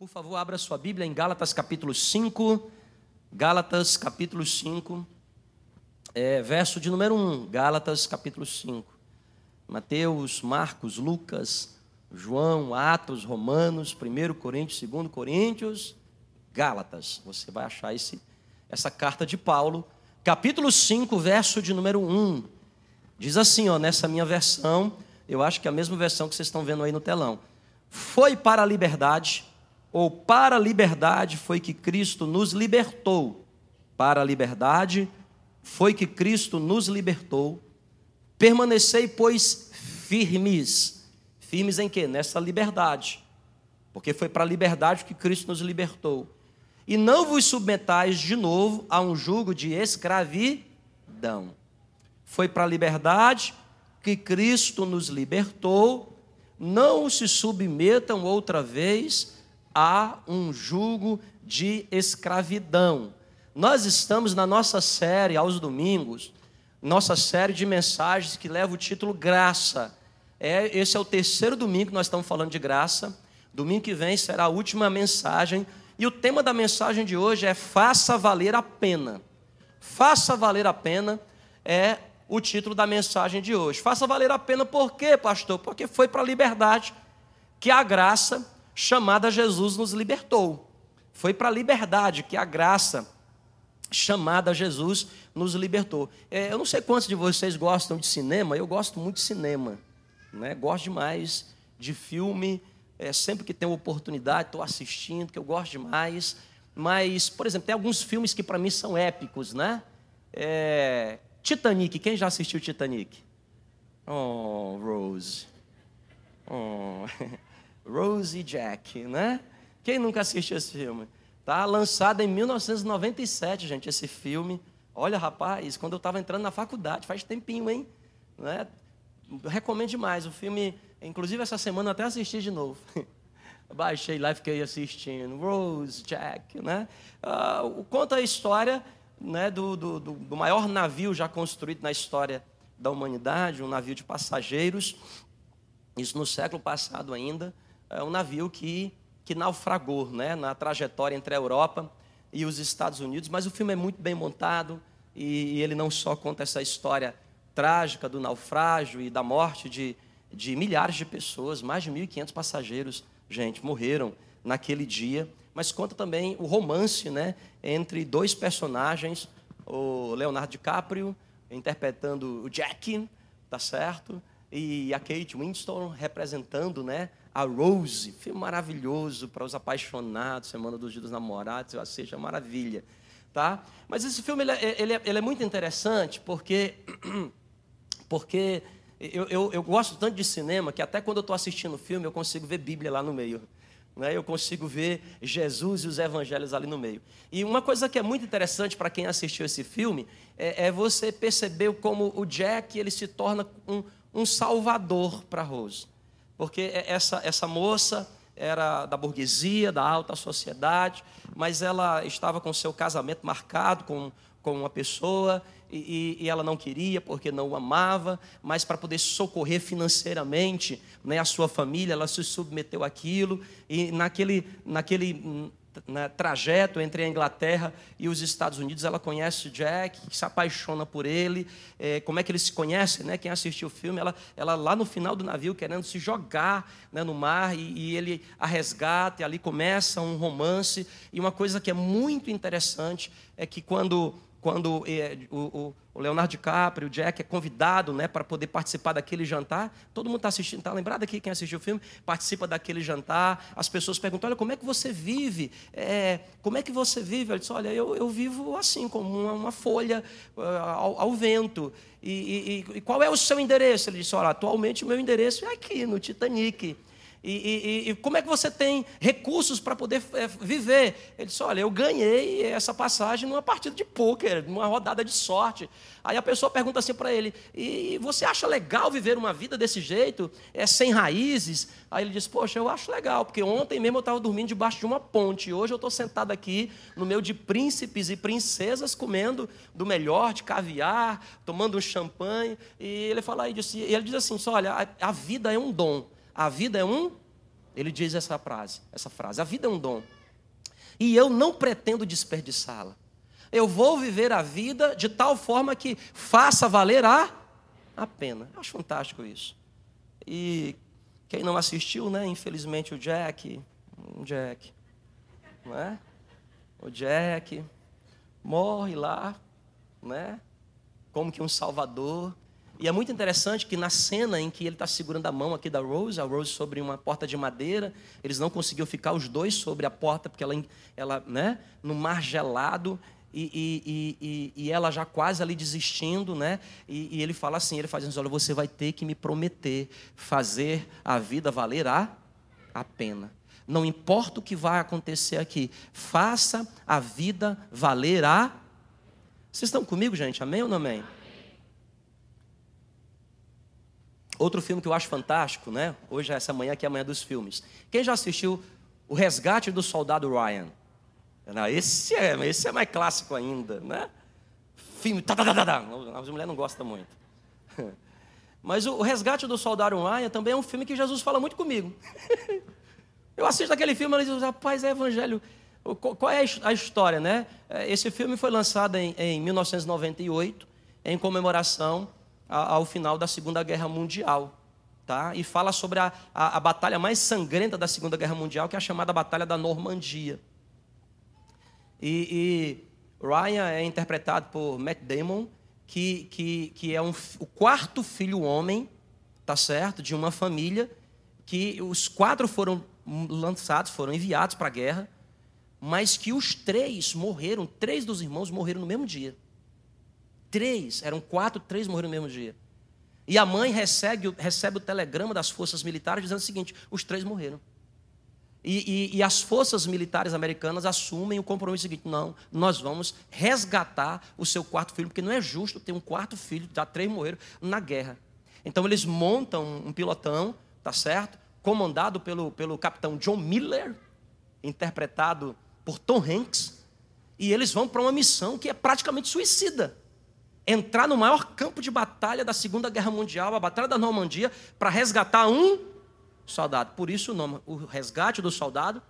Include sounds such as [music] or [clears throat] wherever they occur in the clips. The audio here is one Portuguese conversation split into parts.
Por favor, abra sua Bíblia em Gálatas capítulo 5. Gálatas capítulo 5, é, verso de número 1. Gálatas capítulo 5. Mateus, Marcos, Lucas, João, Atos, Romanos, 1 Coríntios, 2 Coríntios, Gálatas. Você vai achar esse, essa carta de Paulo. Capítulo 5, verso de número 1. Diz assim, ó, nessa minha versão, eu acho que é a mesma versão que vocês estão vendo aí no telão. Foi para a liberdade ou para a liberdade foi que Cristo nos libertou. Para a liberdade foi que Cristo nos libertou. Permanecei, pois, firmes. Firmes em quê? Nessa liberdade. Porque foi para a liberdade que Cristo nos libertou. E não vos submetais de novo a um jugo de escravidão. Foi para a liberdade que Cristo nos libertou. Não se submetam outra vez há um jugo de escravidão. Nós estamos na nossa série aos domingos, nossa série de mensagens que leva o título Graça. É, esse é o terceiro domingo que nós estamos falando de graça. Domingo que vem será a última mensagem. E o tema da mensagem de hoje é Faça Valer a Pena. Faça Valer a Pena é o título da mensagem de hoje. Faça valer a pena por quê, pastor? Porque foi para a liberdade que a graça chamada Jesus nos libertou. Foi para a liberdade que a graça chamada Jesus nos libertou. É, eu não sei quantos de vocês gostam de cinema, eu gosto muito de cinema. Né? Gosto demais de filme, é, sempre que tenho oportunidade, estou assistindo, que eu gosto demais. Mas, por exemplo, tem alguns filmes que para mim são épicos, né? É, Titanic, quem já assistiu Titanic? Oh, Rose. Oh. [laughs] Rose e Jack, né? Quem nunca assistiu esse filme? Tá lançado em 1997, gente, esse filme. Olha, rapaz, quando eu estava entrando na faculdade, faz tempinho, hein? Né? Recomendo demais. O filme, inclusive essa semana até assisti de novo. [laughs] Baixei lá e fiquei assistindo. Rose, Jack, né? Uh, conta a história né, do, do, do maior navio já construído na história da humanidade, um navio de passageiros. Isso no século passado ainda é um navio que, que naufragou né, na trajetória entre a Europa e os Estados Unidos, mas o filme é muito bem montado e, e ele não só conta essa história trágica do naufrágio e da morte de, de milhares de pessoas, mais de 1.500 passageiros, gente, morreram naquele dia, mas conta também o romance né, entre dois personagens, o Leonardo DiCaprio interpretando o Jack, tá certo? E a Kate Winston representando né, a Rose, filme maravilhoso para os apaixonados, Semana dos Dias dos Namorados, assisto, é maravilha. Tá? Mas esse filme ele é, ele é, ele é muito interessante porque, [clears throat] porque eu, eu, eu, gosto tanto de cinema que até quando eu estou assistindo o filme eu consigo ver Bíblia lá no meio. Né? Eu consigo ver Jesus e os evangelhos ali no meio. E uma coisa que é muito interessante para quem assistiu esse filme é, é, você perceber como o Jack ele se torna um, um salvador para Rose porque essa, essa moça era da burguesia, da alta sociedade, mas ela estava com seu casamento marcado com, com uma pessoa e, e, ela não queria porque não o amava, mas para poder socorrer financeiramente né, a sua família, ela se submeteu àquilo e naquele, naquele né, trajeto entre a Inglaterra e os Estados Unidos, ela conhece o Jack, se apaixona por ele. É, como é que eles se conhecem? Né? Quem assistiu o filme, ela, ela lá no final do navio querendo se jogar né, no mar e, e, ele a resgata, e ali começa um romance. E uma coisa que é muito interessante é que quando quando é, o, o, Leonardo DiCaprio, o Jack, é convidado né, para poder participar daquele jantar. Todo mundo está assistindo, está lembrado aqui quem assistiu o filme? Participa daquele jantar. As pessoas perguntam: olha, como é que você vive? É, como é que você vive? Ele diz: olha, eu, eu vivo assim, como uma, uma folha uh, ao, ao, vento. E, e, e, qual é o seu endereço? Ele disse: olha, atualmente o meu endereço é aqui, no Titanic. E, e, e, como é que você tem recursos para poder é, viver? Ele disse: Olha, eu ganhei essa passagem numa partida de pôquer, numa rodada de sorte. Aí a pessoa pergunta assim para ele: E você acha legal viver uma vida desse jeito, é sem raízes? Aí ele diz: Poxa, eu acho legal, porque ontem mesmo eu estava dormindo debaixo de uma ponte, hoje eu estou sentado aqui no meio de príncipes e princesas comendo do melhor, de caviar, tomando um champanhe. E ele fala, e ele diz assim: Olha, a, a vida é um dom. A vida é um. ele diz essa frase, essa frase: a vida é um dom. E eu não pretendo desperdiçá-la. Eu vou viver a vida de tal forma que faça valer a, a pena. Eu acho fantástico isso. E quem não assistiu, né? Infelizmente o Jack, o Jack, não é? O Jack morre lá, né? Como que um salvador. E é muito interessante que na cena em que ele está segurando a mão aqui da Rose, a Rose sobre uma porta de madeira, eles não conseguiam ficar os dois sobre a porta, porque ela, ela né, no mar gelado, e, e, e, e, ela já quase ali desistindo, né? E, e ele fala assim, ele faz assim, olha, você vai ter que me prometer fazer a vida valer a, a pena. Não importa o que vai acontecer aqui, faça a vida valer a. Vocês estão comigo, gente? Amém ou não amém? Outro filme que eu acho fantástico, né? Hoje é essa manhã que é a manhã dos filmes. Quem já assistiu O Resgate do Soldado Ryan? Não, esse, é, esse é mais clássico ainda, né? Filme. Tá, tá, tá, tá. As mulheres não gostam muito. [laughs] Mas o Resgate do Soldado Ryan também é um filme que Jesus fala muito comigo. [laughs] Eu assisto aquele filme e digo, rapaz, é evangelho. Qual é a história, né? É, esse filme foi lançado em, em 1998, em comemoração ao final da Segunda Guerra Mundial. Tá? E fala sobre a, a, a batalha mais sangrenta da Segunda Guerra Mundial, que é a chamada Batalha da Normandia. E, e Ryan é interpretado por Matt Damon, que, que, que é um, o quarto filho homem, tá certo, de uma família, que os quatro foram lançados, foram enviados para a guerra, mas que os três morreram, três dos irmãos morreram no mesmo dia. Três, eram quatro, três morreram no mesmo dia. E a mãe recebe, recebe o telegrama das forças militares dizendo o seguinte: os três morreram. E, e, e, as forças militares americanas assumem o compromisso seguinte: não, nós vamos resgatar o seu quarto filho, porque não é justo ter um quarto filho, já três morreram na guerra. Então eles montam um pilotão, tá certo? Comandado pelo, pelo capitão John Miller, interpretado por Tom Hanks, e eles vão para uma missão que é praticamente suicida. Entrar no maior campo de batalha da Segunda Guerra Mundial, a Batalha da Normandia, para resgatar um soldado. Por isso o nome, o resgate do soldado.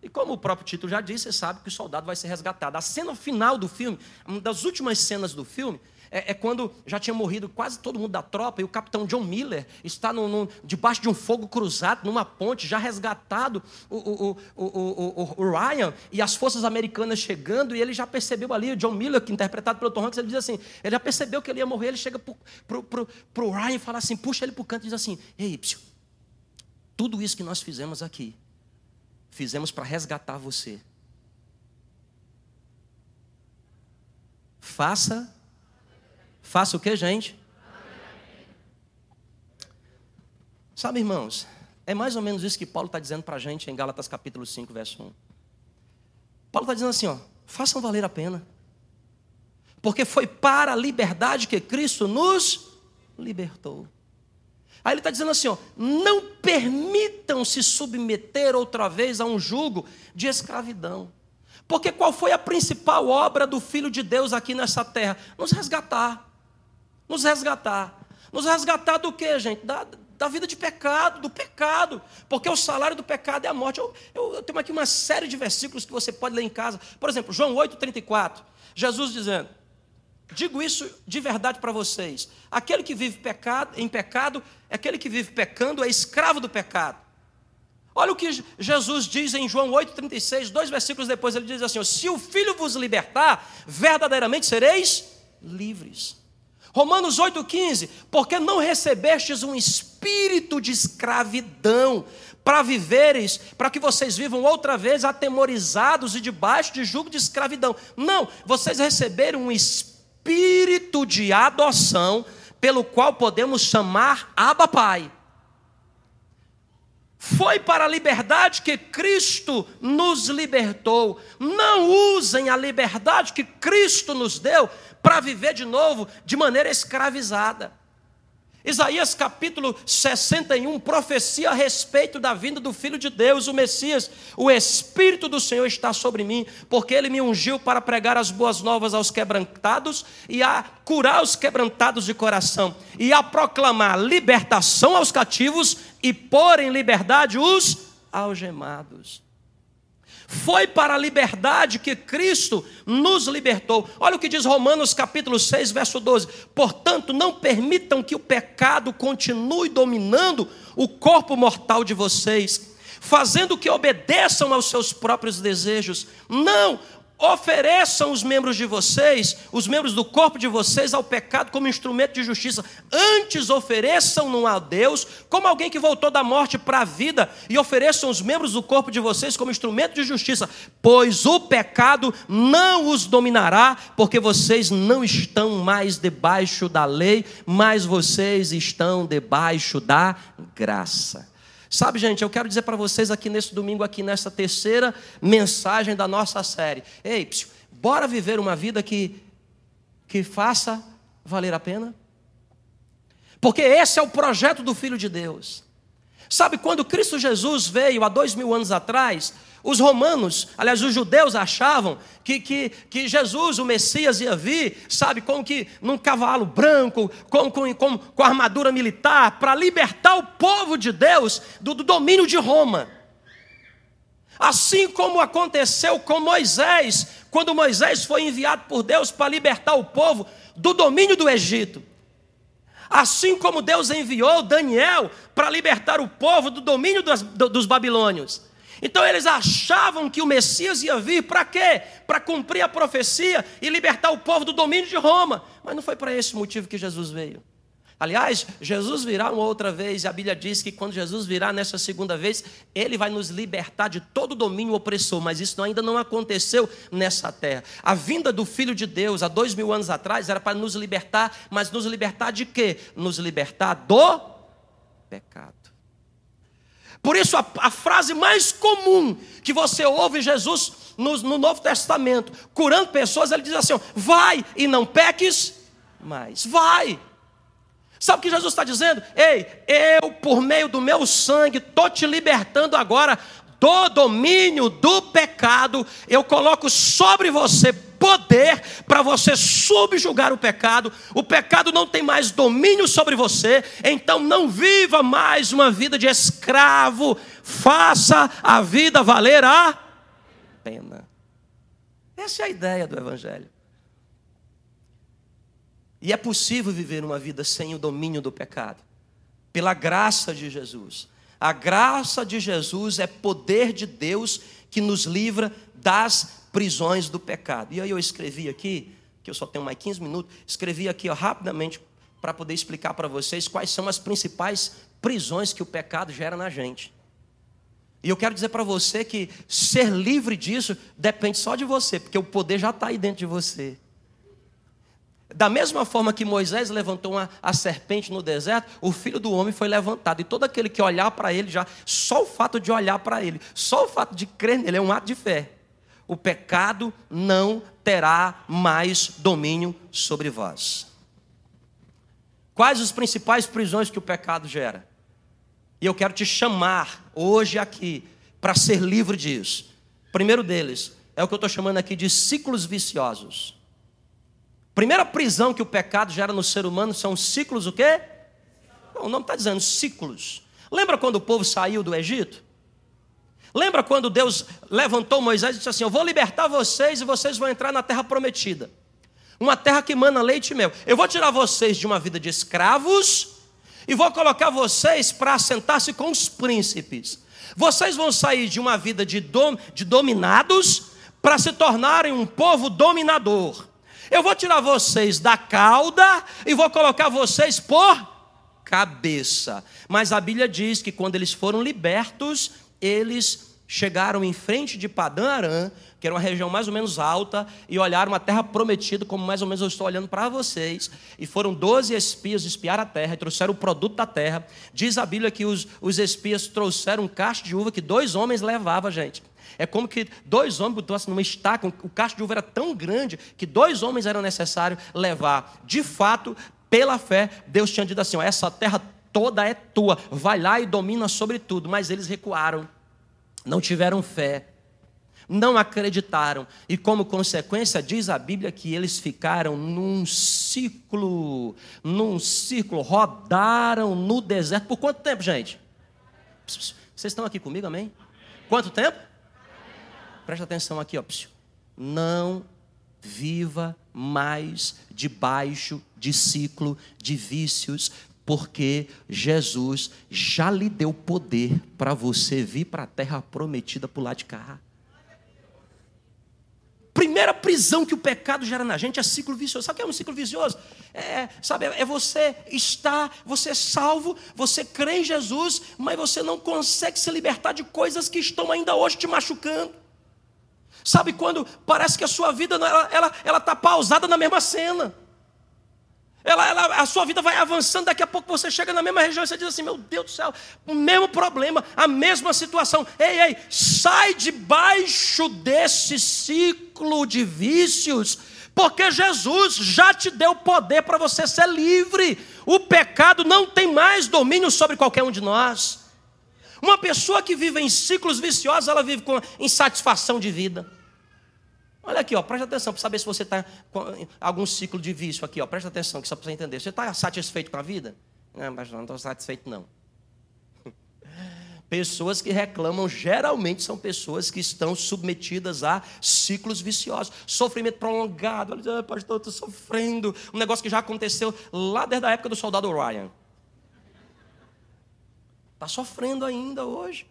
E como o próprio título já disse, você sabe que o soldado vai ser resgatado. A cena final do filme, uma das últimas cenas do filme, é, é, quando já tinha morrido quase todo mundo da tropa e o capitão John Miller está no, no, debaixo de um fogo cruzado, numa ponte, já resgatado o, o, o, o, Ryan e as forças americanas chegando, e ele já percebeu ali, o John Miller, que interpretado pelo Tom Hanks, ele diz assim: ele já percebeu que ele ia morrer, ele chega para o Ryan e fala assim, puxa ele para o canto e diz assim: Ei, psiu, tudo isso que nós fizemos aqui, fizemos para resgatar você. Faça. Faça o que, gente? Sabe, irmãos, é mais ou menos isso que Paulo está dizendo para a gente em Gálatas capítulo 5, verso 1. Paulo está dizendo assim: ó, façam valer a pena. Porque foi para a liberdade que Cristo nos libertou. Aí ele está dizendo assim: ó, não permitam se submeter outra vez a um jugo de escravidão. Porque qual foi a principal obra do Filho de Deus aqui nessa terra? Nos resgatar. Nos resgatar. Nos resgatar do que, gente? Da, da vida de pecado, do pecado. Porque o salário do pecado é a morte. Eu, eu, eu tenho aqui uma série de versículos que você pode ler em casa. Por exemplo, João 8,34. Jesus dizendo: Digo isso de verdade para vocês. Aquele que vive pecado, em pecado, aquele que vive pecando é escravo do pecado. Olha o que Jesus diz em João 8,36, dois versículos depois, ele diz assim: Se o Filho vos libertar, verdadeiramente sereis livres. Romanos 8,15, porque não recebestes um espírito de escravidão para viveres, para que vocês vivam outra vez atemorizados e debaixo de jugo de escravidão. Não, vocês receberam um espírito de adoção, pelo qual podemos chamar Abba Pai. Foi para a liberdade que Cristo nos libertou. Não usem a liberdade que Cristo nos deu para viver de novo de maneira escravizada. Isaías capítulo 61 profecia a respeito da vinda do Filho de Deus, o Messias. O Espírito do Senhor está sobre mim, porque ele me ungiu para pregar as boas novas aos quebrantados e a curar os quebrantados de coração, e a proclamar libertação aos cativos e pôr em liberdade os algemados. Foi para a liberdade que Cristo nos libertou. Olha o que diz Romanos capítulo 6, verso 12. Portanto, não permitam que o pecado continue dominando o corpo mortal de vocês, fazendo que obedeçam aos seus próprios desejos. Não, ofereçam os membros de vocês, os membros do corpo de vocês, ao pecado como instrumento de justiça. Antes ofereçam-no a Deus como alguém que voltou da morte para a vida, e ofereçam os membros do corpo de vocês como instrumento de justiça, pois o pecado não os dominará, porque vocês não estão mais debaixo da lei, mas vocês estão debaixo da graça. Sabe, gente, eu quero dizer para vocês aqui nesse domingo, aqui nessa terceira mensagem da nossa série. Ei, psiu, bora viver uma vida que, que faça valer a pena? Porque esse é o projeto do Filho de Deus. Sabe, quando Cristo Jesus veio há dois mil anos atrás, os romanos, aliás, os judeus achavam que, que, que Jesus, o Messias, ia vir, sabe, como que num cavalo branco, com, com, com, com armadura militar, para libertar o povo de Deus do, do domínio de Roma. Assim como aconteceu com Moisés, quando Moisés foi enviado por Deus para libertar o povo do domínio do Egito. Assim como Deus enviou Daniel para libertar o povo do domínio dos, dos babilônios. Então eles achavam que o Messias ia vir para quê? Para cumprir a profecia e libertar o povo do domínio de Roma. Mas não foi para esse motivo que Jesus veio. Aliás, Jesus virá uma outra vez, e a Bíblia diz que quando Jesus virá nessa segunda vez, ele vai nos libertar de todo domínio opressor, mas isso ainda não aconteceu nessa terra. A vinda do Filho de Deus há dois mil anos atrás era para nos libertar, mas nos libertar de quê? Nos libertar do pecado. Por isso, a, a frase mais comum que você ouve Jesus no, no Novo Testamento, curando pessoas, ele diz assim: vai e não peques mais. Vai. Sabe o que Jesus está dizendo? Ei, eu, por meio do meu sangue, estou te libertando agora do domínio do pecado, eu coloco sobre você poder para você subjugar o pecado. O pecado não tem mais domínio sobre você, então não viva mais uma vida de escravo. Faça a vida valer a pena. Essa é a ideia do Evangelho. E é possível viver uma vida sem o domínio do pecado, pela graça de Jesus. A graça de Jesus é poder de Deus que nos livra das prisões do pecado. E aí eu escrevi aqui, que eu só tenho mais 15 minutos, escrevi aqui ó, rapidamente para poder explicar para vocês quais são as principais prisões que o pecado gera na gente. E eu quero dizer para você que ser livre disso depende só de você, porque o poder já está aí dentro de você. Da mesma forma que Moisés levantou uma, a serpente no deserto, o filho do homem foi levantado. E todo aquele que olhar para ele, já só o fato de olhar para ele, só o fato de crer nele é um ato de fé o pecado não terá mais domínio sobre vós. Quais as principais prisões que o pecado gera? E eu quero te chamar hoje aqui para ser livre disso. primeiro deles é o que eu estou chamando aqui de ciclos viciosos. Primeira prisão que o pecado gera no ser humano são ciclos o quê? o nome está dizendo ciclos. Lembra quando o povo saiu do Egito? Lembra quando Deus levantou Moisés e disse assim: Eu vou libertar vocês e vocês vão entrar na terra prometida. Uma terra que mana leite e mel. Eu vou tirar vocês de uma vida de escravos e vou colocar vocês para assentar-se com os príncipes. Vocês vão sair de uma vida de, dom, de dominados para se tornarem um povo dominador. Eu vou tirar vocês da cauda e vou colocar vocês por cabeça. Mas a Bíblia diz que quando eles foram libertos, eles chegaram em frente de Padã Arã, que era uma região mais ou menos alta, e olharam a terra prometida, como mais ou menos eu estou olhando para vocês. E foram 12 espias espiar a terra, e trouxeram o produto da terra. Diz a Bíblia que os, os espias trouxeram um cacho de uva que dois homens levavam, gente. É como que dois homens botassem numa estaca, o cacho de uva era tão grande que dois homens eram necessários levar. De fato, pela fé, Deus tinha dito assim: ó, essa terra toda é tua, vai lá e domina sobre tudo. Mas eles recuaram, não tiveram fé, não acreditaram, e como consequência, diz a Bíblia que eles ficaram num ciclo, num círculo, rodaram no deserto. Por quanto tempo, gente? Vocês estão aqui comigo, amém? Quanto tempo? Presta atenção aqui, ó. Não viva mais debaixo de ciclo de vícios, porque Jesus já lhe deu poder para você vir para a terra prometida por lá de cá. Primeira prisão que o pecado gera na gente é ciclo vicioso. Sabe o que é um ciclo vicioso? É, sabe, é você estar, você é salvo, você crê em Jesus, mas você não consegue se libertar de coisas que estão ainda hoje te machucando. Sabe quando parece que a sua vida ela está ela, ela tá pausada na mesma cena? Ela, ela, a sua vida vai avançando, daqui a pouco você chega na mesma região e você diz assim: Meu Deus do céu, o mesmo problema, a mesma situação. Ei, ei, sai debaixo desse ciclo de vícios, porque Jesus já te deu poder para você ser livre. O pecado não tem mais domínio sobre qualquer um de nós. Uma pessoa que vive em ciclos viciosos, ela vive com insatisfação de vida. Olha aqui, ó, presta atenção para saber se você está com algum ciclo de vício aqui, ó, presta atenção, que só para você entender. Você está satisfeito com a vida? Não, mas não estou satisfeito, não. [laughs] Pessoas que reclamam geralmente são pessoas que estão submetidas a ciclos viciosos, sofrimento prolongado. Olha, pastor, estou sofrendo. Um negócio que já aconteceu lá desde a época do soldado Ryan. Está sofrendo ainda hoje.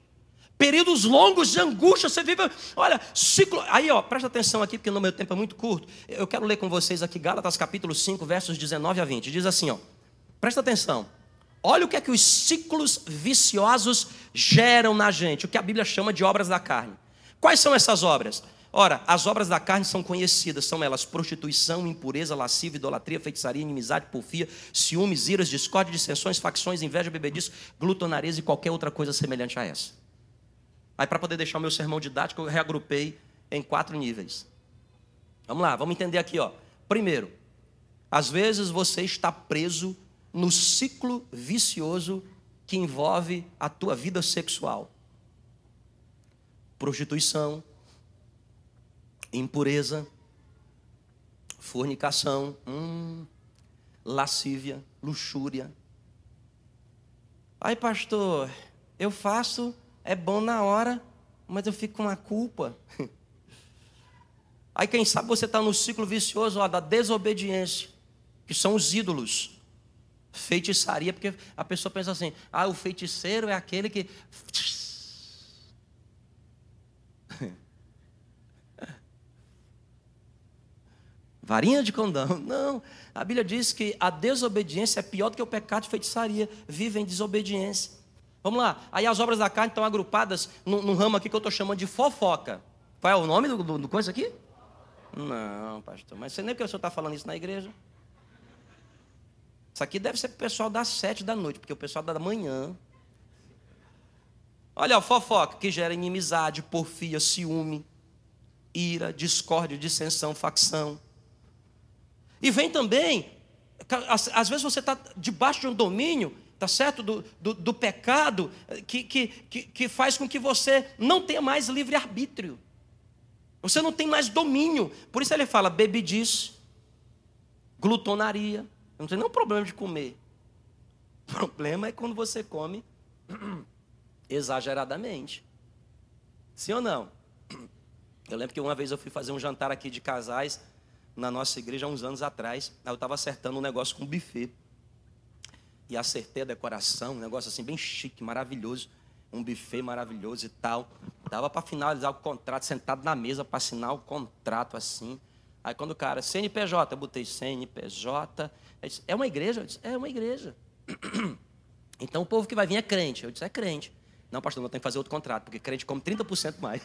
Períodos longos de angústia, você vive, olha, ciclo. Aí, ó, presta atenção aqui, porque no meu tempo é muito curto. Eu quero ler com vocês aqui Gálatas capítulo 5, versos 19 a 20. Diz assim, ó. Presta atenção. Olha o que é que os ciclos viciosos geram na gente, o que a Bíblia chama de obras da carne. Quais são essas obras? Ora, as obras da carne são conhecidas, são elas prostituição, impureza, lascívia, idolatria, feitiçaria, inimizade, porfia, ciúmes, iras, discórdia, dissensões, facções, inveja, bebediço, glutonareza e qualquer outra coisa semelhante a essa. Aí, para poder deixar o meu sermão didático, eu reagrupei em quatro níveis. Vamos lá, vamos entender aqui, ó. Primeiro, às vezes você está preso no ciclo vicioso que envolve a tua vida sexual. Prostituição, impureza, fornicação, hum, lascívia, luxúria. Ai, pastor, eu faço, é bom na hora, mas eu fico com a culpa. [laughs] Aí, quem sabe você está no ciclo vicioso ó, da desobediência, que são os ídolos. Feitiçaria, porque a pessoa pensa assim: ah, o feiticeiro é aquele que varinha de condão. [laughs] Não, a Bíblia diz que a desobediência é pior do que o pecado de feitiçaria. Vive em desobediência. Vamos lá, aí as obras da carne estão agrupadas num, num ramo aqui que eu estou chamando de fofoca. Qual é o nome do, do, do coisa aqui? Não, pastor, mas você nem porque o senhor está falando isso na igreja. Isso aqui deve ser para o pessoal das sete da noite, porque o pessoal da manhã. Olha, ó, fofoca, que gera inimizade, porfia, ciúme, ira, discórdia, dissensão, facção. E vem também, às vezes você está debaixo de um domínio, tá certo? Do, do, do pecado, que, que, que, que faz com que você não tenha mais livre-arbítrio. Você não tem mais domínio. Por isso ele fala bebedice, glutonaria. Não tem nenhum problema de comer. O [laughs] problema é quando você come [clears throat] exageradamente. Sim ou não? [clears throat] Eu lembro que uma vez eu fui fazer um jantar aqui de casais na nossa igreja há uns anos atrás. Eu estava acertando um negócio com um buffet. E acertei a decoração, um negócio assim bem chique, maravilhoso. Um buffet maravilhoso e tal. Dava para finalizar o contrato, sentado na mesa para assinar o contrato assim. Aí quando o cara, CNPJ, eu botei CNPJ. Disse, é uma igreja? Eu disse, é uma igreja. [clears throat] Então o povo que vai vir é crente. Eu disse, é crente. Não, pastor, não tem que fazer outro contrato, porque crente come 30% mais.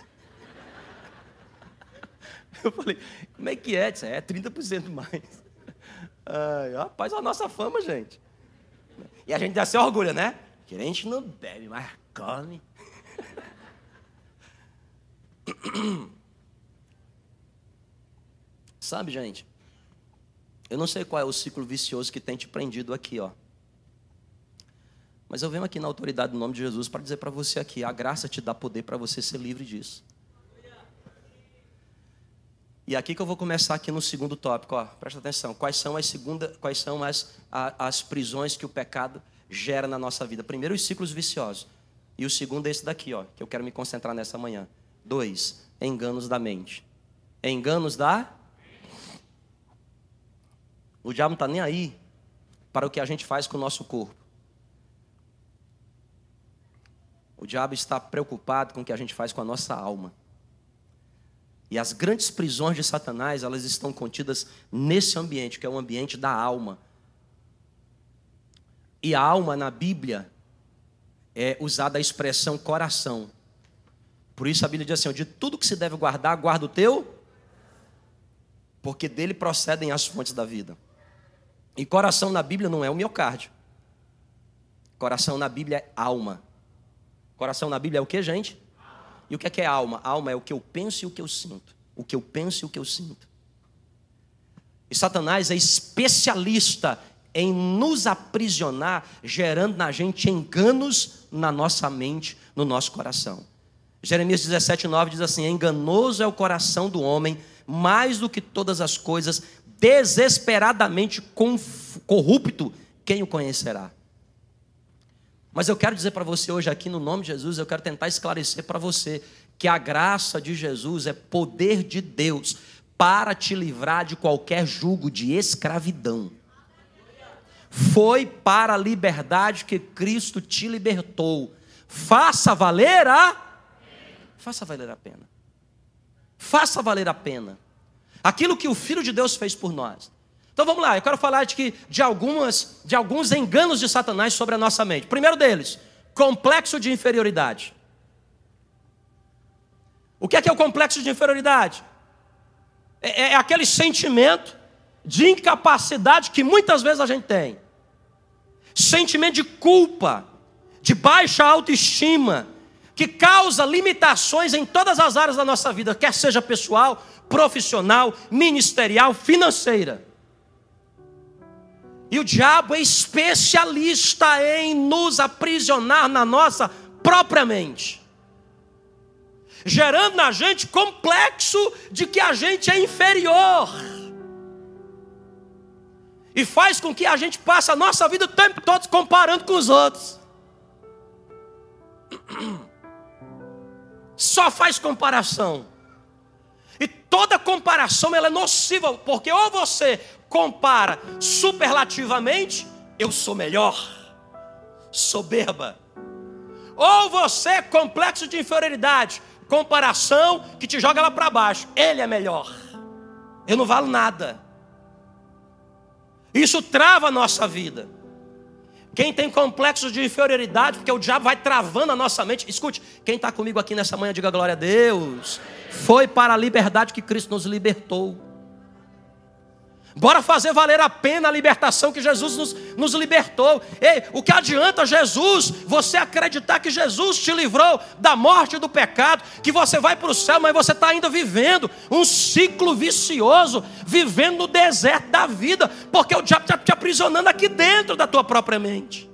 [laughs] Eu falei, como é que é? Disse, é 30% mais. [laughs] Ai, rapaz, a nossa fama, gente. E a gente dá se orgulha, né? Crente não bebe, mas come. [coughs] Sabe, gente? Eu não sei qual é o ciclo vicioso que tem te prendido aqui, ó. Mas eu venho aqui na autoridade do nome de Jesus para dizer para você aqui, a graça te dá poder para você ser livre disso. E aqui que eu vou começar aqui no segundo tópico, ó, presta atenção. Quais são as segunda, quais são as, as prisões que o pecado gera na nossa vida? Primeiro, os ciclos viciosos. E o segundo é esse daqui, ó, que eu quero me concentrar nessa manhã. Dois, enganos da mente. Enganos da. O diabo não está nem aí para o que a gente faz com o nosso corpo. O diabo está preocupado com o que a gente faz com a nossa alma. E as grandes prisões de Satanás, elas estão contidas nesse ambiente, que é o ambiente da alma. E a alma na Bíblia é usada a expressão coração. Por isso a Bíblia diz assim: de tudo que se deve guardar, guarda o teu, porque dele procedem as fontes da vida. E coração na Bíblia não é o miocárdio. Coração na Bíblia é alma. Coração na Bíblia é o que, gente? E o que é que é alma? Alma é o que eu penso e o que eu sinto. O que eu penso e o que eu sinto. E Satanás é especialista em nos aprisionar, gerando na gente enganos na nossa mente, no nosso coração. Jeremias 17, 9 diz assim: Enganoso é o coração do homem, mais do que todas as coisas, desesperadamente corrupto, quem o conhecerá? Mas eu quero dizer para você hoje aqui, no nome de Jesus, eu quero tentar esclarecer para você que a graça de Jesus é poder de Deus para te livrar de qualquer jugo de escravidão. Foi para a liberdade que Cristo te libertou. Faça valer a Faça valer a pena. Faça valer a pena. Aquilo que o Filho de Deus fez por nós. Então vamos lá, eu quero falar de, que, de, algumas, de alguns enganos de Satanás sobre a nossa mente. Primeiro deles, complexo de inferioridade. O que é, que é o complexo de inferioridade? É, é, é aquele sentimento de incapacidade que muitas vezes a gente tem. Sentimento de culpa, de baixa autoestima, que causa limitações em todas as áreas da nossa vida, quer seja pessoal, profissional, ministerial, financeira. E o diabo é especialista em nos aprisionar na nossa própria mente, gerando na gente complexo de que a gente é inferior. E faz com que a gente passe a nossa vida o tempo todo comparando com os outros. [clears throat] Só faz comparação. E toda comparação ela é nociva, porque ou você compara superlativamente, eu sou melhor, soberba. Ou você é complexo de inferioridade, comparação que te joga lá para baixo, ele é melhor, eu não valo nada. Isso trava a nossa vida. Quem tem complexos de inferioridade, porque o diabo vai travando a nossa mente. Escute, quem está comigo aqui nessa manhã, diga glória a Deus. Foi para a liberdade que Cristo nos libertou. Bora fazer valer a pena a libertação que Jesus nos, nos libertou. Ei, o que adianta Jesus, você acreditar que Jesus te livrou da morte e do pecado, que você vai para o céu, mas você está ainda vivendo um ciclo vicioso, vivendo no deserto da vida, porque o diabo está te aprisionando aqui dentro da tua própria mente,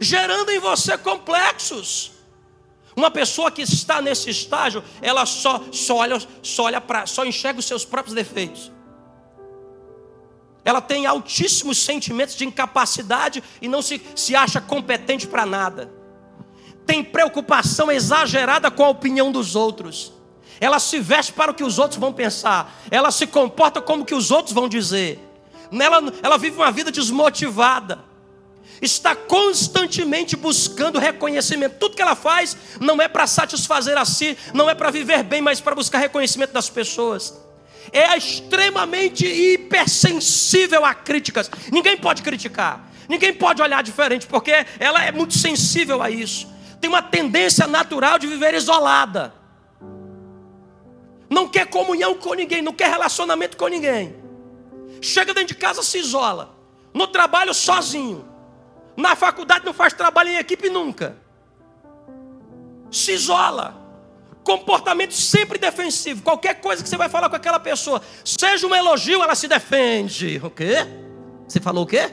gerando em você complexos. Uma pessoa que está nesse estágio, ela só, só olha, só olha para, só enxerga os seus próprios defeitos. Ela tem altíssimos sentimentos de incapacidade e não se, se acha competente para nada. Tem preocupação exagerada com a opinião dos outros. Ela se veste para o que os outros vão pensar. Ela se comporta como que os outros vão dizer. Ela, ela vive uma vida desmotivada está constantemente buscando reconhecimento. Tudo que ela faz não é para satisfazer a si, não é para viver bem, mas para buscar reconhecimento das pessoas. É extremamente hipersensível a críticas. Ninguém pode criticar, ninguém pode olhar diferente, porque ela é muito sensível a isso. Tem uma tendência natural de viver isolada. Não quer comunhão com ninguém, não quer relacionamento com ninguém. Chega dentro de casa, se isola. No trabalho, sozinho na faculdade não faz trabalho em equipe nunca. Se isola. Comportamento sempre defensivo. Qualquer coisa que você vai falar com aquela pessoa, seja um elogio, ela se defende. O quê? Você falou o quê?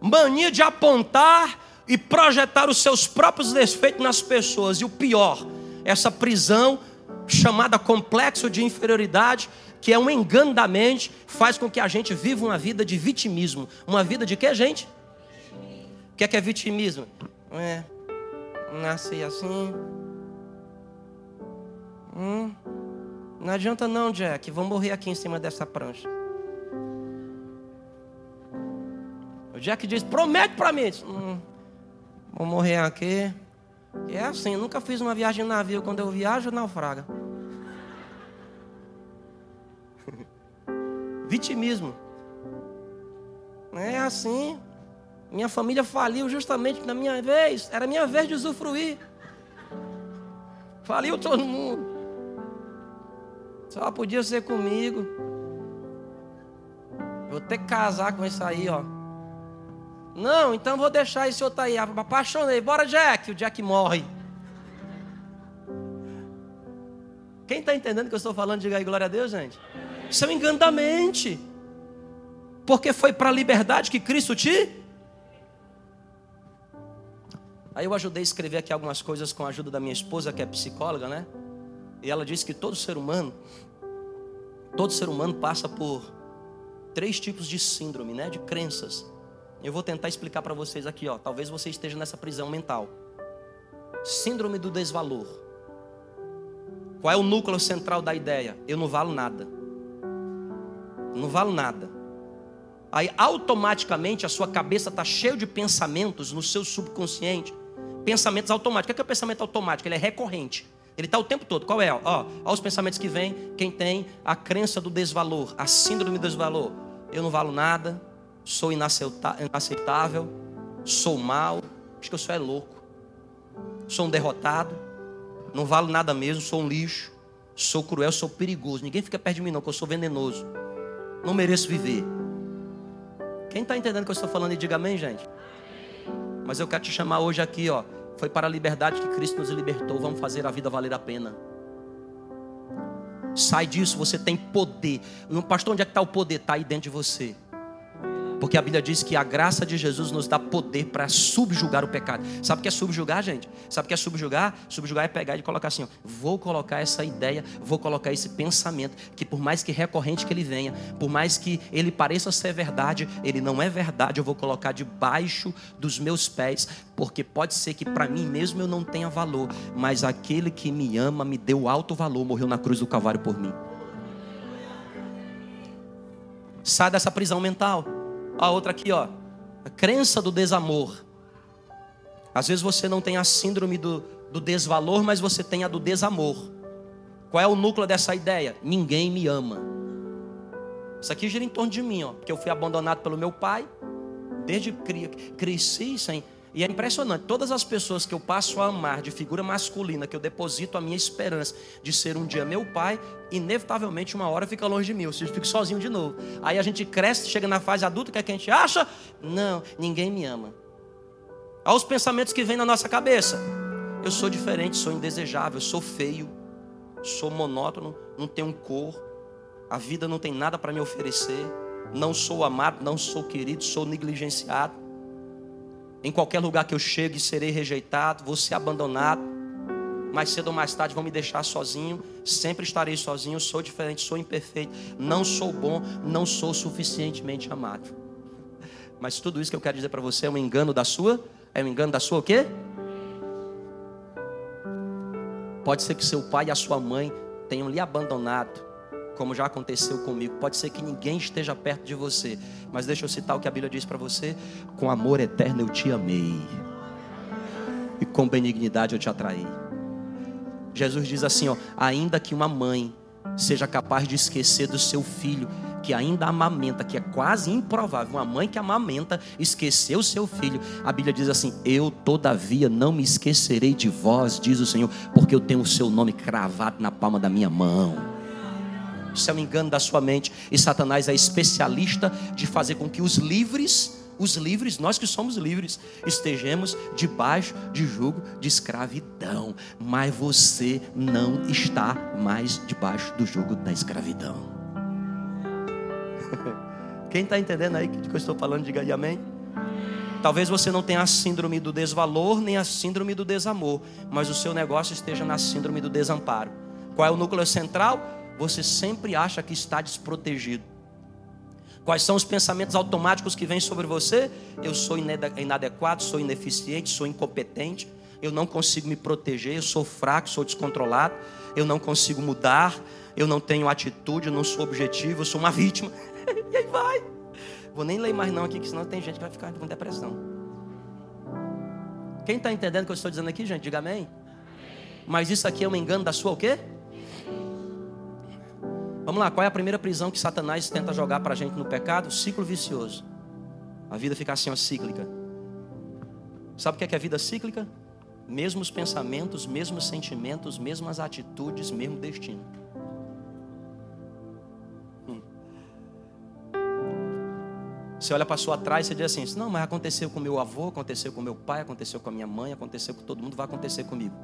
Mania de apontar e projetar os seus próprios defeitos nas pessoas. E o pior, essa prisão chamada complexo de inferioridade que é um engano da mente, faz com que a gente viva uma vida de vitimismo. Uma vida de quê, gente? O que é, que é vitimismo? É, nasci assim. Hum, não adianta não, Jack. Vou morrer aqui em cima dessa prancha. O Jack diz: promete para mim. Hum, vou morrer aqui. E é assim, nunca fiz uma viagem em navio. Quando eu viajo, naufraga. Vitimismo. É assim. Minha família faliu justamente na minha vez. Era minha vez de usufruir. Faliu todo mundo. Só podia ser comigo. Vou ter que casar com isso aí, ó. Não, então vou deixar esse outro aí. Apaixonei. Bora, Jack. O Jack morre. Quem está entendendo que eu estou falando, diga aí glória a Deus, gente. Isso é um engano da mente. Porque foi para a liberdade que Cristo te. Aí eu ajudei a escrever aqui algumas coisas com a ajuda da minha esposa, que é psicóloga, né? E ela disse que todo ser humano, todo ser humano passa por três tipos de síndrome, né? De crenças. Eu vou tentar explicar para vocês aqui, ó. Talvez você esteja nessa prisão mental. Síndrome do desvalor. Qual é o núcleo central da ideia? Eu não valo nada. Não valo nada. Aí automaticamente a sua cabeça está cheia de pensamentos no seu subconsciente. Pensamentos automáticos. O que é, o pensamento automático? Ele é recorrente. Ele está o tempo todo. Qual é? Ó, ó, os pensamentos que vêm. Quem tem a crença do desvalor, a síndrome do desvalor. Eu não valo nada sou inaceitável, sou mal, acho que eu sou é louco, sou um derrotado, não valo nada mesmo, sou um lixo, sou cruel, sou perigoso. Ninguém fica perto de mim, não, porque eu sou venenoso. Não mereço viver. Quem está entendendo o que eu estou falando, diga amém, gente. Mas eu quero te chamar hoje aqui, ó. Foi para a liberdade que Cristo nos libertou. Vamos fazer a vida valer a pena. Sai disso, você tem poder. Pastor, onde é que está o poder? Está aí dentro de você. Porque a Bíblia diz que a graça de Jesus nos dá poder para subjugar o pecado. Sabe o que é subjugar, gente? Sabe o que é subjugar? Subjugar é pegar e colocar assim: ó, vou colocar essa ideia, vou colocar esse pensamento, que por mais que recorrente que ele venha, por mais que ele pareça ser verdade, ele não é verdade, eu vou colocar debaixo dos meus pés, porque pode ser que para mim mesmo eu não tenha valor, mas aquele que me ama me deu alto valor, morreu na cruz do Calvário por mim. Sai dessa prisão mental. A outra aqui, ó. A crença do desamor. Às vezes você não tem a síndrome do, do desvalor, mas você tem a do desamor. Qual é o núcleo dessa ideia? Ninguém me ama. Isso aqui gira em torno de mim, ó, porque eu fui abandonado pelo meu pai. Desde cria, cresci sem e é impressionante, todas as pessoas que eu passo a amar de figura masculina, que eu deposito a minha esperança de ser um dia meu pai, inevitavelmente uma hora fica longe de mim, eu fico sozinho de novo. Aí a gente cresce, chega na fase adulta, o que, é que a gente acha? Não, ninguém me ama. Olha os pensamentos que vêm na nossa cabeça. Eu sou diferente, sou indesejável, sou feio, sou monótono, não tenho cor, a vida não tem nada para me oferecer, não sou amado, não sou querido, sou negligenciado. Em qualquer lugar que eu chegue, serei rejeitado, vou ser abandonado. Mais cedo ou mais tarde vão me deixar sozinho. Sempre estarei sozinho. Sou diferente, sou imperfeito. Não sou bom, não sou suficientemente amado. [laughs] Mas tudo isso que eu quero dizer para você é um engano da sua. É um engano da sua o quê? Pode ser que seu pai e a sua mãe tenham lhe abandonado como já aconteceu comigo. Pode ser que ninguém esteja perto de você, mas deixa eu citar o que a Bíblia diz para você: com amor eterno eu te amei, e com benignidade eu te atraí. Jesus diz assim: ó, ainda que uma mãe seja capaz de esquecer do seu filho, que ainda amamenta, que é quase improvável, uma mãe que amamenta esquecer o seu filho. A Bíblia diz assim: Eu, todavia, não me esquecerei de vós, diz o Senhor, porque eu tenho o seu nome cravado na palma da minha mão. Isso é um engano da sua mente. E Satanás é especialista de fazer com que os livres, os livres, nós que somos livres, estejamos debaixo de jugo de escravidão. Mas você não está mais debaixo do jugo da escravidão. [laughs] Quem está entendendo aí que eu estou falando, diga aí amém. Talvez você não tenha a síndrome do desvalor nem a síndrome do desamor, mas o seu negócio esteja na síndrome do desamparo. Qual é o núcleo central? Você sempre acha que está desprotegido. Quais são os pensamentos automáticos que vêm sobre você? Eu sou inadequado, sou ineficiente, sou incompetente, eu não consigo me proteger, eu sou fraco, sou descontrolado, eu não consigo mudar, eu não tenho atitude, eu não sou objetivo, eu sou uma vítima. [laughs] e aí vai. Vou nem ler mais não aqui, que senão tem gente que vai ficar com depressão. Quem está entendendo o que eu estou dizendo aqui, gente? Diga amém. Mas isso aqui é um engano da sua o quê? Vamos lá, qual é a primeira prisão que Satanás tenta jogar para a gente no pecado? Ciclo vicioso. A vida fica assim, ó, cíclica. Sabe o que é, que é a vida cíclica? Mesmos pensamentos, mesmos sentimentos, mesmas atitudes, mesmo destino. Hum. Você olha para sua trás e diz assim: Não, mas aconteceu com meu avô, aconteceu com meu pai, aconteceu com a minha mãe, aconteceu com todo mundo, vai acontecer comigo.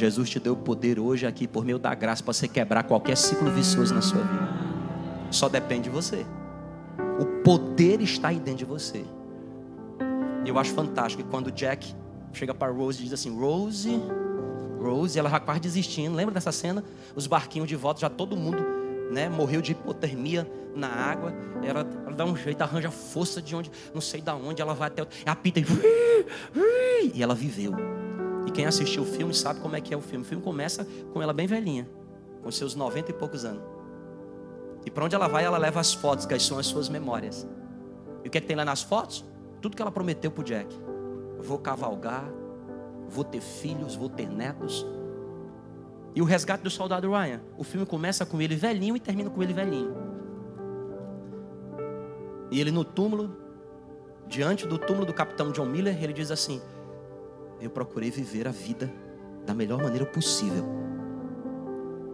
Jesus te deu o poder hoje aqui, por meio da graça, para você quebrar qualquer ciclo vicioso na sua vida. Só depende de você. O poder está aí dentro de você. E eu acho fantástico que quando Jack chega para Rose e diz assim: Rose, Rose, ela já quase desistindo. Lembra dessa cena? Os barquinhos de volta, já todo mundo né, morreu de hipotermia na água. Ela, ela dá um jeito, arranja força de onde, não sei da onde, ela vai até. Apita e. [laughs] E ela viveu. E quem assistiu o filme sabe como é que é o filme. O filme começa com ela bem velhinha, com seus 90 e poucos anos. E para onde ela vai, ela leva as fotos, que são as suas memórias. E o que é que tem lá nas fotos? Tudo que ela prometeu para o Jack. Vou cavalgar, vou ter filhos, vou ter netos. E o resgate do soldado Ryan. O filme começa com ele velhinho e termina com ele velhinho. E ele no túmulo, diante do túmulo do capitão John Miller, ele diz assim: eu procurei viver a vida da melhor maneira possível.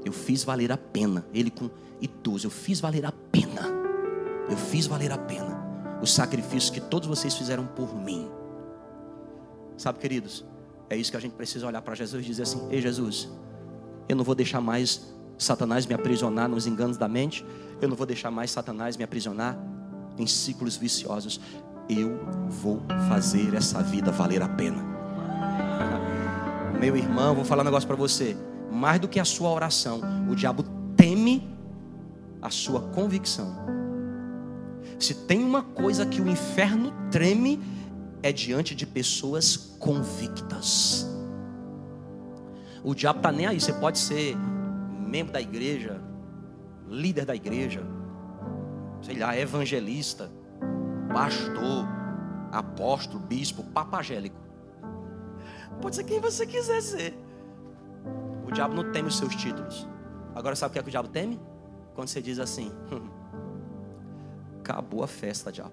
Eu fiz valer a pena. Ele com idoso, eu fiz valer a pena. Eu fiz valer a pena o sacrifício que todos vocês fizeram por mim. Sabe, queridos, é isso que a gente precisa olhar para Jesus e dizer assim: Ei, Jesus, eu não vou deixar mais Satanás me aprisionar nos enganos da mente. Eu não vou deixar mais Satanás me aprisionar em ciclos viciosos. Eu vou fazer essa vida valer a pena. Meu irmão, vou falar um negócio para você. Mais do que a sua oração, o diabo teme a sua convicção. Se tem uma coisa que o inferno treme, é diante de pessoas convictas. O diabo está nem aí. Você pode ser membro da igreja, líder da igreja, sei lá, evangelista, pastor, apóstolo, bispo, papagélico. Pode ser quem você quiser ser. O diabo não teme os seus títulos. Agora sabe o que é que o diabo teme? Quando você diz assim: Acabou a festa, diabo.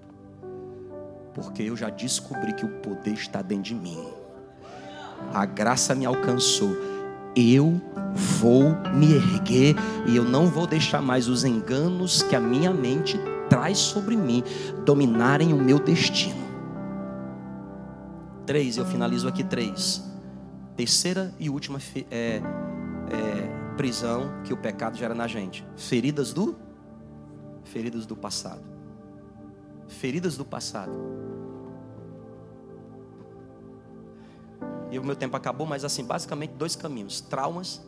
Porque eu já descobri que o poder está dentro de mim. A graça me alcançou. Eu vou me erguer e eu não vou deixar mais os enganos que a minha mente traz sobre mim dominarem o meu destino. Três, eu finalizo aqui três. Terceira e última é, é, prisão que o pecado gera na gente. Feridas do feridas do passado. Feridas do passado. E o meu tempo acabou, mas assim, basicamente dois caminhos: traumas,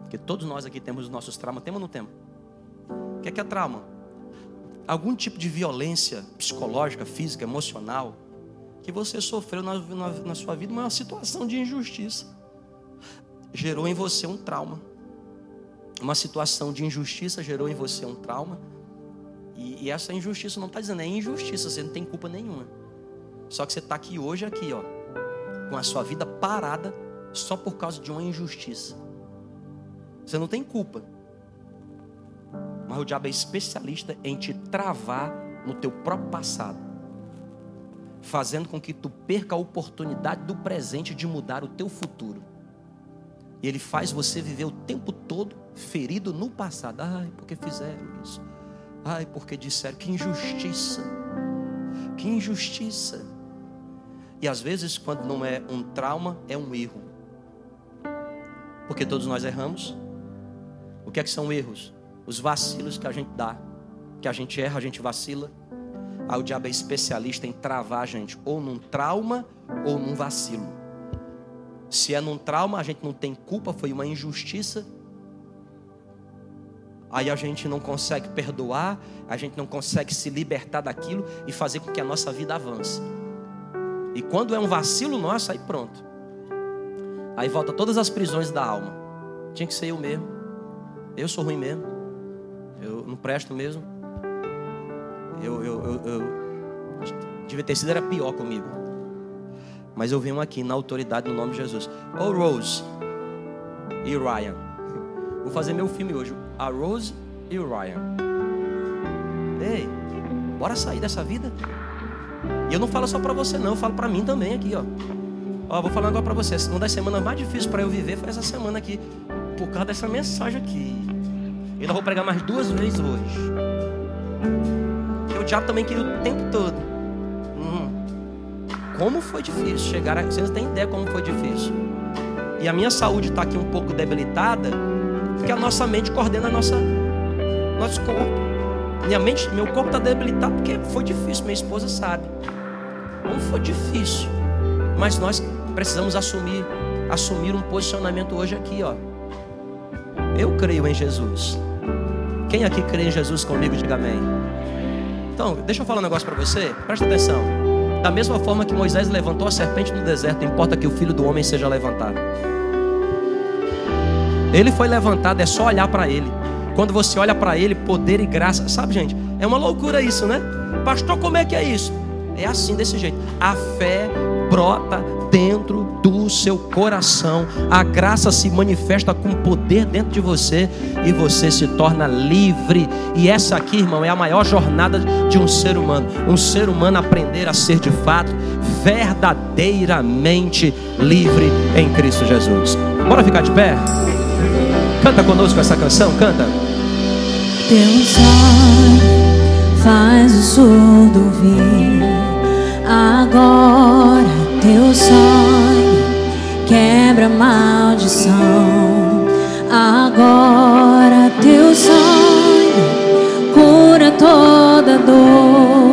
porque todos nós aqui temos os nossos traumas, temos no tempo. O que é, que é trauma? Algum tipo de violência psicológica, física, emocional, que você sofreu na, na, na sua vida uma situação de injustiça. Gerou em você um trauma. Uma situação de injustiça gerou em você um trauma. E, e essa injustiça não está dizendo, é injustiça, você não tem culpa nenhuma. Só que você está aqui hoje, aqui, ó, com a sua vida parada só por causa de uma injustiça. Você não tem culpa. Mas o diabo é especialista em te travar no teu próprio passado fazendo com que tu perca a oportunidade do presente de mudar o teu futuro. E ele faz você viver o tempo todo ferido no passado. Ai, porque fizeram isso? Ai, porque disseram que injustiça. Que injustiça. E às vezes, quando não é um trauma, é um erro. Porque todos nós erramos. O que é que são erros? Os vacilos que a gente dá, que a gente erra, a gente vacila. Aí o diabo é especialista em travar a gente ou num trauma ou num vacilo. Se é num trauma, a gente não tem culpa, foi uma injustiça. Aí a gente não consegue perdoar, a gente não consegue se libertar daquilo e fazer com que a nossa vida avance. E quando é um vacilo nosso, aí pronto. Aí volta todas as prisões da alma. Tinha que ser eu mesmo. Eu sou ruim mesmo. Eu não presto mesmo. Eu, eu, eu, eu devia ter sido era pior comigo. Mas eu venho aqui na autoridade no nome de Jesus. Oh, Rose e Ryan. Vou fazer meu filme hoje. A Rose e o Ryan. Ei, bora sair dessa vida. E eu não falo só para você não, eu falo para mim também aqui, ó. Ó, vou falar agora para você. Uma das semanas mais difíceis para eu viver foi essa semana aqui, por causa dessa mensagem aqui. E ainda vou pregar mais duas vezes hoje. O diabo também queria o tempo todo. Hum. Como foi difícil chegar aqui. Vocês não têm ideia como foi difícil. E a minha saúde está aqui um pouco debilitada, porque a nossa mente coordena a nossa, nosso corpo. Minha mente, meu corpo está debilitado porque foi difícil, minha esposa sabe. Como foi difícil. Mas nós precisamos assumir, assumir um posicionamento hoje aqui, ó. Eu creio em Jesus. Quem aqui crê em Jesus comigo, diga amém. Então, deixa eu falar um negócio para você. Presta atenção. Da mesma forma que Moisés levantou a serpente no deserto, importa que o filho do homem seja levantado. Ele foi levantado, é só olhar para ele. Quando você olha para ele, poder e graça. Sabe, gente? É uma loucura isso, né? Pastor, como é que é isso? É assim, desse jeito. A fé brota dentro do seu coração. A graça se manifesta com poder dentro de você e você se torna livre. E essa aqui, irmão, é a maior jornada de um ser humano. Um ser humano aprender a ser de fato verdadeiramente livre em Cristo Jesus. Bora ficar de pé? Canta conosco essa canção, canta. Teu faz o surdo ouvir. Agora teu sonho quebra maldição. Agora teu sonho cura toda dor.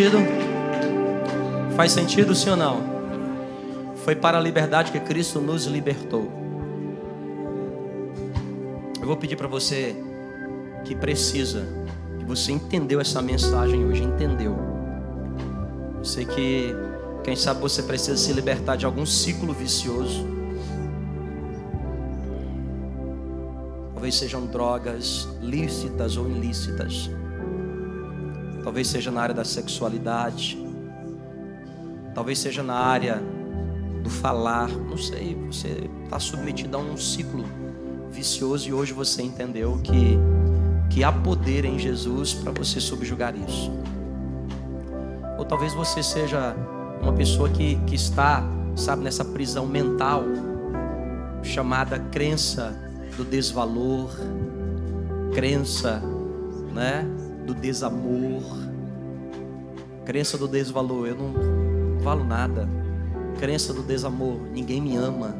Sentido? Faz sentido, sim ou não? Foi para a liberdade que Cristo nos libertou. Eu vou pedir para você que precisa, que você entendeu essa mensagem hoje, entendeu. Eu sei que, quem sabe, você precisa se libertar de algum ciclo vicioso. Talvez sejam drogas lícitas ou ilícitas. Talvez seja na área da sexualidade. Talvez seja na área do falar. Não sei, você está submetido a um ciclo vicioso e hoje você entendeu que, que há poder em Jesus para você subjugar isso. Ou talvez você seja uma pessoa que, que está, sabe, nessa prisão mental chamada crença do desvalor, crença, né, do desamor, crença do desvalor, eu não valo nada. Crença do desamor, ninguém me ama.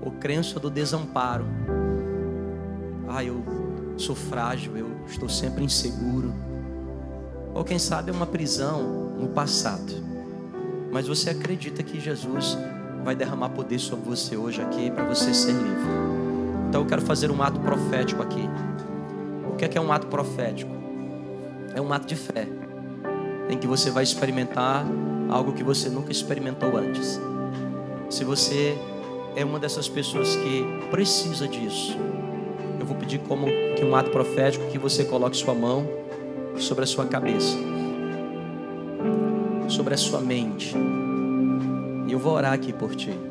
Ou crença do desamparo. Ah, eu sou frágil, eu estou sempre inseguro. Ou quem sabe é uma prisão no passado. Mas você acredita que Jesus vai derramar poder sobre você hoje aqui para você ser livre. Então eu quero fazer um ato profético aqui. O que é, que é um ato profético? É um ato de fé, em que você vai experimentar algo que você nunca experimentou antes. Se você é uma dessas pessoas que precisa disso, eu vou pedir como que um ato profético que você coloque sua mão sobre a sua cabeça, sobre a sua mente. E eu vou orar aqui por ti.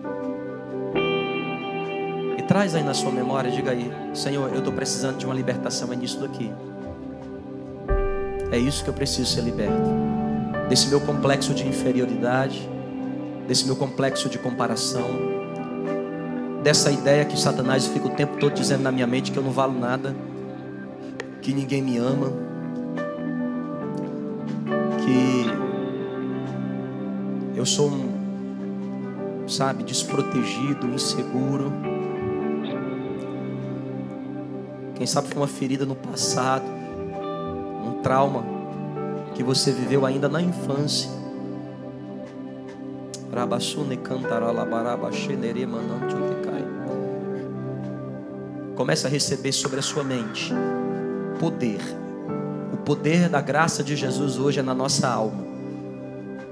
Traz aí na sua memória, diga aí, Senhor, eu estou precisando de uma libertação, é nisso daqui. É isso que eu preciso ser liberto. Desse meu complexo de inferioridade, desse meu complexo de comparação, dessa ideia que Satanás fica o tempo todo dizendo na minha mente que eu não valo nada, que ninguém me ama, que eu sou um, sabe, desprotegido, inseguro. Quem sabe foi uma ferida no passado, um trauma que você viveu ainda na infância. Comece a receber sobre a sua mente poder. O poder da graça de Jesus hoje é na nossa alma.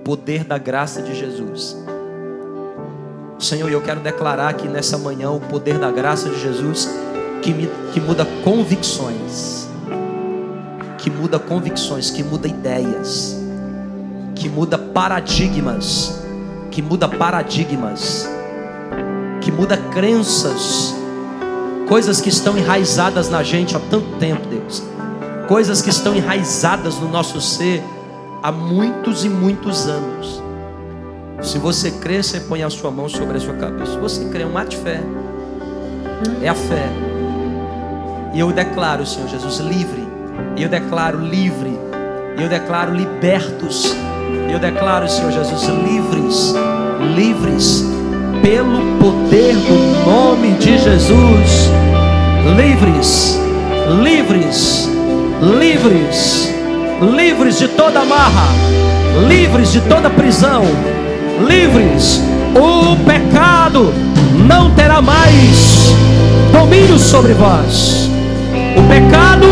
Poder da graça de Jesus. Senhor, eu quero declarar aqui nessa manhã o poder da graça de Jesus que, me, que muda convicções, que muda convicções, que muda ideias, que muda paradigmas, que muda paradigmas, que muda crenças, coisas que estão enraizadas na gente há tanto tempo, Deus, coisas que estão enraizadas no nosso ser há muitos e muitos anos. Se você crê, você põe a sua mão sobre a sua cabeça. Se você crê, é um ato de fé. É a fé. E eu declaro, Senhor Jesus, livre. Eu declaro livre. Eu declaro libertos. Eu declaro, Senhor Jesus, livres. Livres. Pelo poder do nome de Jesus. Livres. Livres. Livres. Livres de toda amarra. Livres de toda prisão. Livres. O pecado não terá mais domínio sobre vós o pecado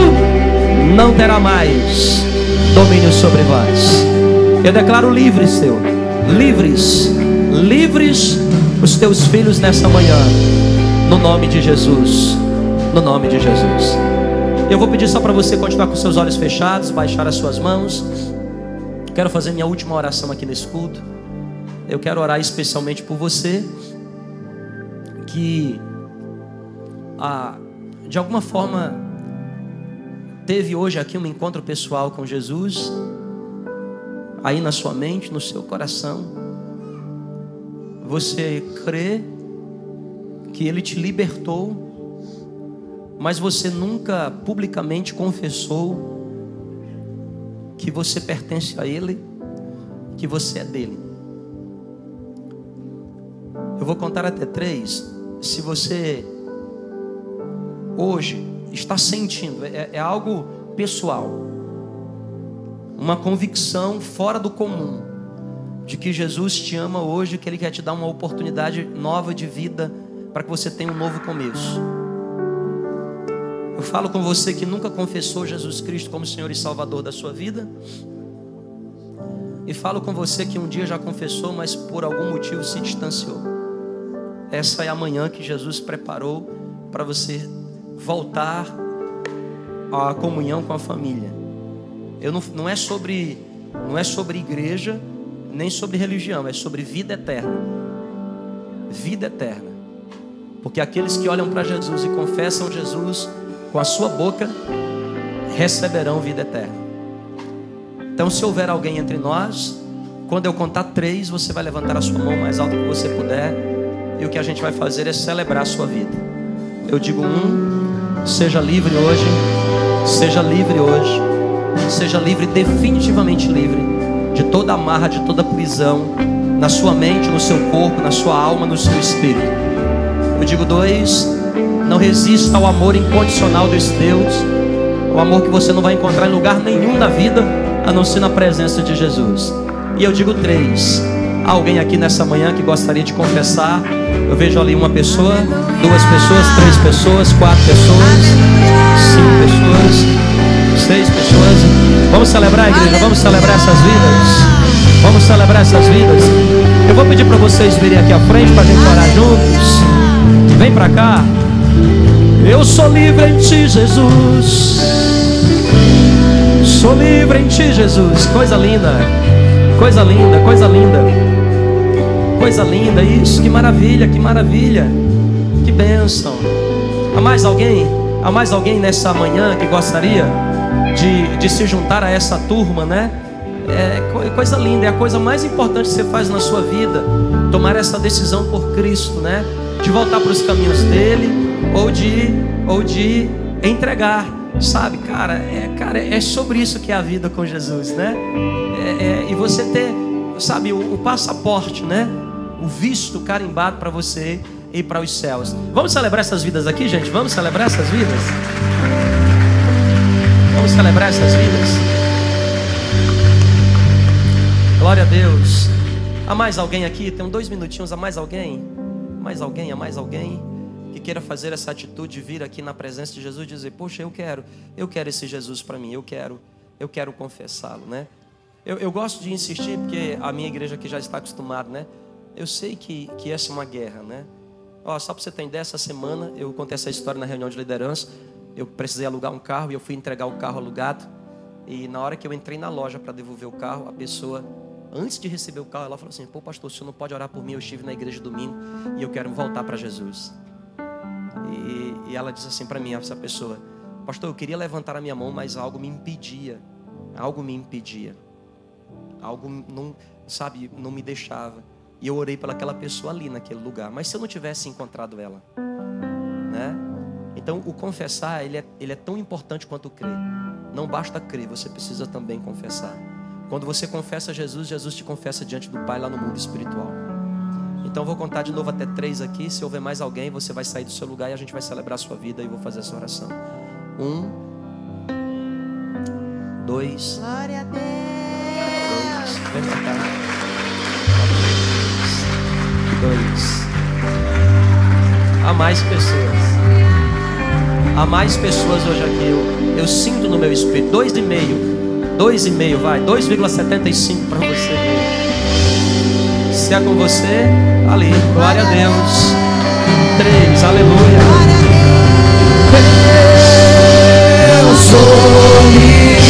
não terá mais domínio sobre vós. Eu declaro livres, Senhor, livres, livres os teus filhos nessa manhã, no nome de Jesus, no nome de Jesus. Eu vou pedir só para você continuar com seus olhos fechados, baixar as suas mãos. Quero fazer minha última oração aqui nesse culto. Eu quero orar especialmente por você que, ah, de alguma forma, teve hoje aqui um encontro pessoal com Jesus, aí na sua mente, no seu coração, você crê que Ele te libertou, mas você nunca publicamente confessou que você pertence a Ele, que você é dele. Eu vou contar até três. Se você hoje está sentindo, é, é algo pessoal. uma convicção fora do comum de que Jesus te ama hoje, que Ele quer te dar uma oportunidade nova de vida para que você tenha um novo começo. Eu falo com você que nunca confessou Jesus Cristo como Senhor e Salvador da sua vida. E falo com você que um dia já confessou, mas por algum motivo se distanciou. Essa é a manhã que Jesus preparou para você voltar à comunhão com a família. Eu não, não é sobre não é sobre igreja, nem sobre religião, é sobre vida eterna. Vida eterna. Porque aqueles que olham para Jesus e confessam Jesus com a sua boca receberão vida eterna. Então, se houver alguém entre nós, quando eu contar três, você vai levantar a sua mão mais alto que você puder, e o que a gente vai fazer é celebrar a sua vida. Eu digo um, seja livre hoje, seja livre hoje, seja livre, definitivamente livre, de toda amarra, de toda prisão, na sua mente, no seu corpo, na sua alma, no seu espírito. Eu digo dois, não resista ao amor incondicional desse Deus, o amor que você não vai encontrar em lugar nenhum da vida, a não ser na presença de Jesus. E eu digo três. Alguém aqui nessa manhã que gostaria de confessar? Eu vejo ali uma pessoa, duas pessoas, três pessoas, quatro pessoas, cinco pessoas, seis pessoas. Vamos celebrar, igreja. Vamos celebrar essas vidas. Vamos celebrar essas vidas. Eu vou pedir para vocês virem aqui à frente para a gente orar juntos. Vem para cá. Eu sou livre em ti, Jesus. Sou livre em ti, Jesus. Coisa linda. Coisa linda, coisa linda. Coisa linda isso. Que maravilha, que maravilha. Que bênção. Há mais alguém? Há mais alguém nessa manhã que gostaria de, de se juntar a essa turma, né? É coisa linda, é a coisa mais importante que você faz na sua vida. Tomar essa decisão por Cristo, né? De voltar para os caminhos dele ou de, ou de entregar Sabe, cara, é, cara, é sobre isso que é a vida com Jesus, né? É, é, e você ter, sabe, o, o, passaporte, né? O visto carimbado para você ir para os céus. Vamos celebrar essas vidas aqui, gente? Vamos celebrar essas vidas? Vamos celebrar essas vidas? Glória a Deus. Há mais alguém aqui? Tem dois minutinhos. Há mais alguém? Mais alguém? Há mais alguém? que queira fazer essa atitude de vir aqui na presença de Jesus e dizer: Poxa, eu quero, eu quero esse Jesus para mim, eu quero, eu quero confessá-lo, né? Eu, eu, gosto de insistir porque a minha igreja aqui já está acostumada, né? Eu sei que, que essa é uma guerra, né? Ó, só para você ter ideia, essa semana eu contei essa história na reunião de liderança. Eu precisei alugar um carro e eu fui entregar o carro alugado. E na hora que eu entrei na loja para devolver o carro, a pessoa, antes de receber o carro, ela falou assim: Pô, pastor, o senhor não pode orar por mim? Eu estive na igreja domingo e eu quero voltar para Jesus. E, e ela disse assim para mim, essa pessoa: Pastor, eu queria levantar a minha mão, mas algo me impedia. Algo me impedia. Algo não, sabe, não me deixava. E eu orei pelaquela pessoa ali naquele lugar. Mas se eu não tivesse encontrado ela, né? Então, o confessar, ele é, ele é tão importante quanto crer. Não basta crer, você precisa também confessar. Quando você confessa Jesus, Jesus te confessa diante do Pai lá no mundo espiritual. Então vou contar de novo até três aqui. Se houver mais alguém, você vai sair do seu lugar e a gente vai celebrar a sua vida e vou fazer essa oração. Um, dois, Glória a Deus. dois, vem pra cá. Dois. Há mais pessoas. Há mais pessoas hoje aqui. Eu, eu sinto no meu espírito. Dois e meio. Dois e meio, vai. 2,75 para você. Se é com você, ali. Glória a Deus. Três, aleluia. Eu sou livre.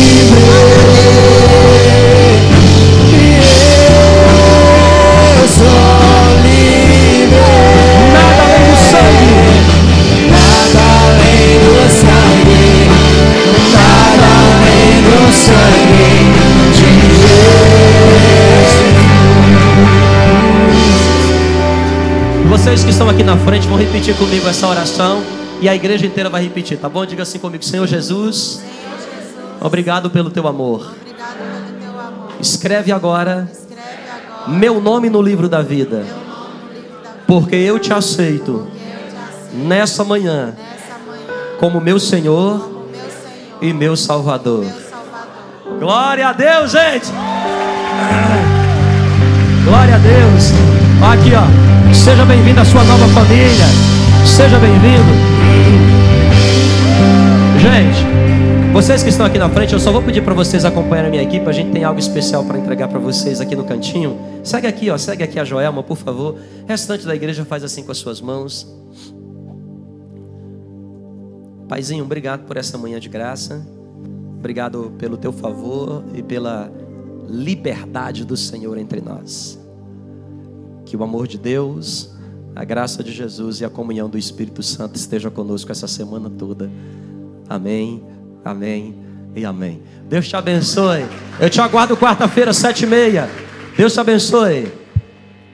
Vocês que estão aqui na frente vão repetir comigo essa oração e a igreja inteira vai repetir, tá bom? Diga assim comigo, Senhor Jesus, Senhor Jesus, obrigado pelo teu amor. obrigado pelo teu amor. Escreve agora Escreve agora meu nome no livro da vida, teu nome no livro da vida. porque eu te aceito eu te aceito nessa manhã nessa manhã como meu Senhor como meu Senhor e meu meu Salvador. Glória a Deus, gente. Glória a Deus. Aqui, ó. Seja bem-vindo à sua nova família. Seja bem-vindo. Gente, vocês que estão aqui na frente, eu só vou pedir para vocês acompanharem a minha equipe. A gente tem algo especial para entregar para vocês aqui no cantinho. Segue aqui, ó. Segue aqui a Joelma, por favor. O restante da igreja faz assim com as suas mãos. Paizinho, obrigado por essa manhã de graça. Obrigado pelo teu favor e pela liberdade do Senhor entre nós. Que o amor de Deus, a graça de Jesus e a comunhão do Espírito Santo esteja conosco essa semana toda. Amém, amém e amém. Deus te abençoe. Eu te aguardo quarta-feira, sete e meia. Deus te abençoe.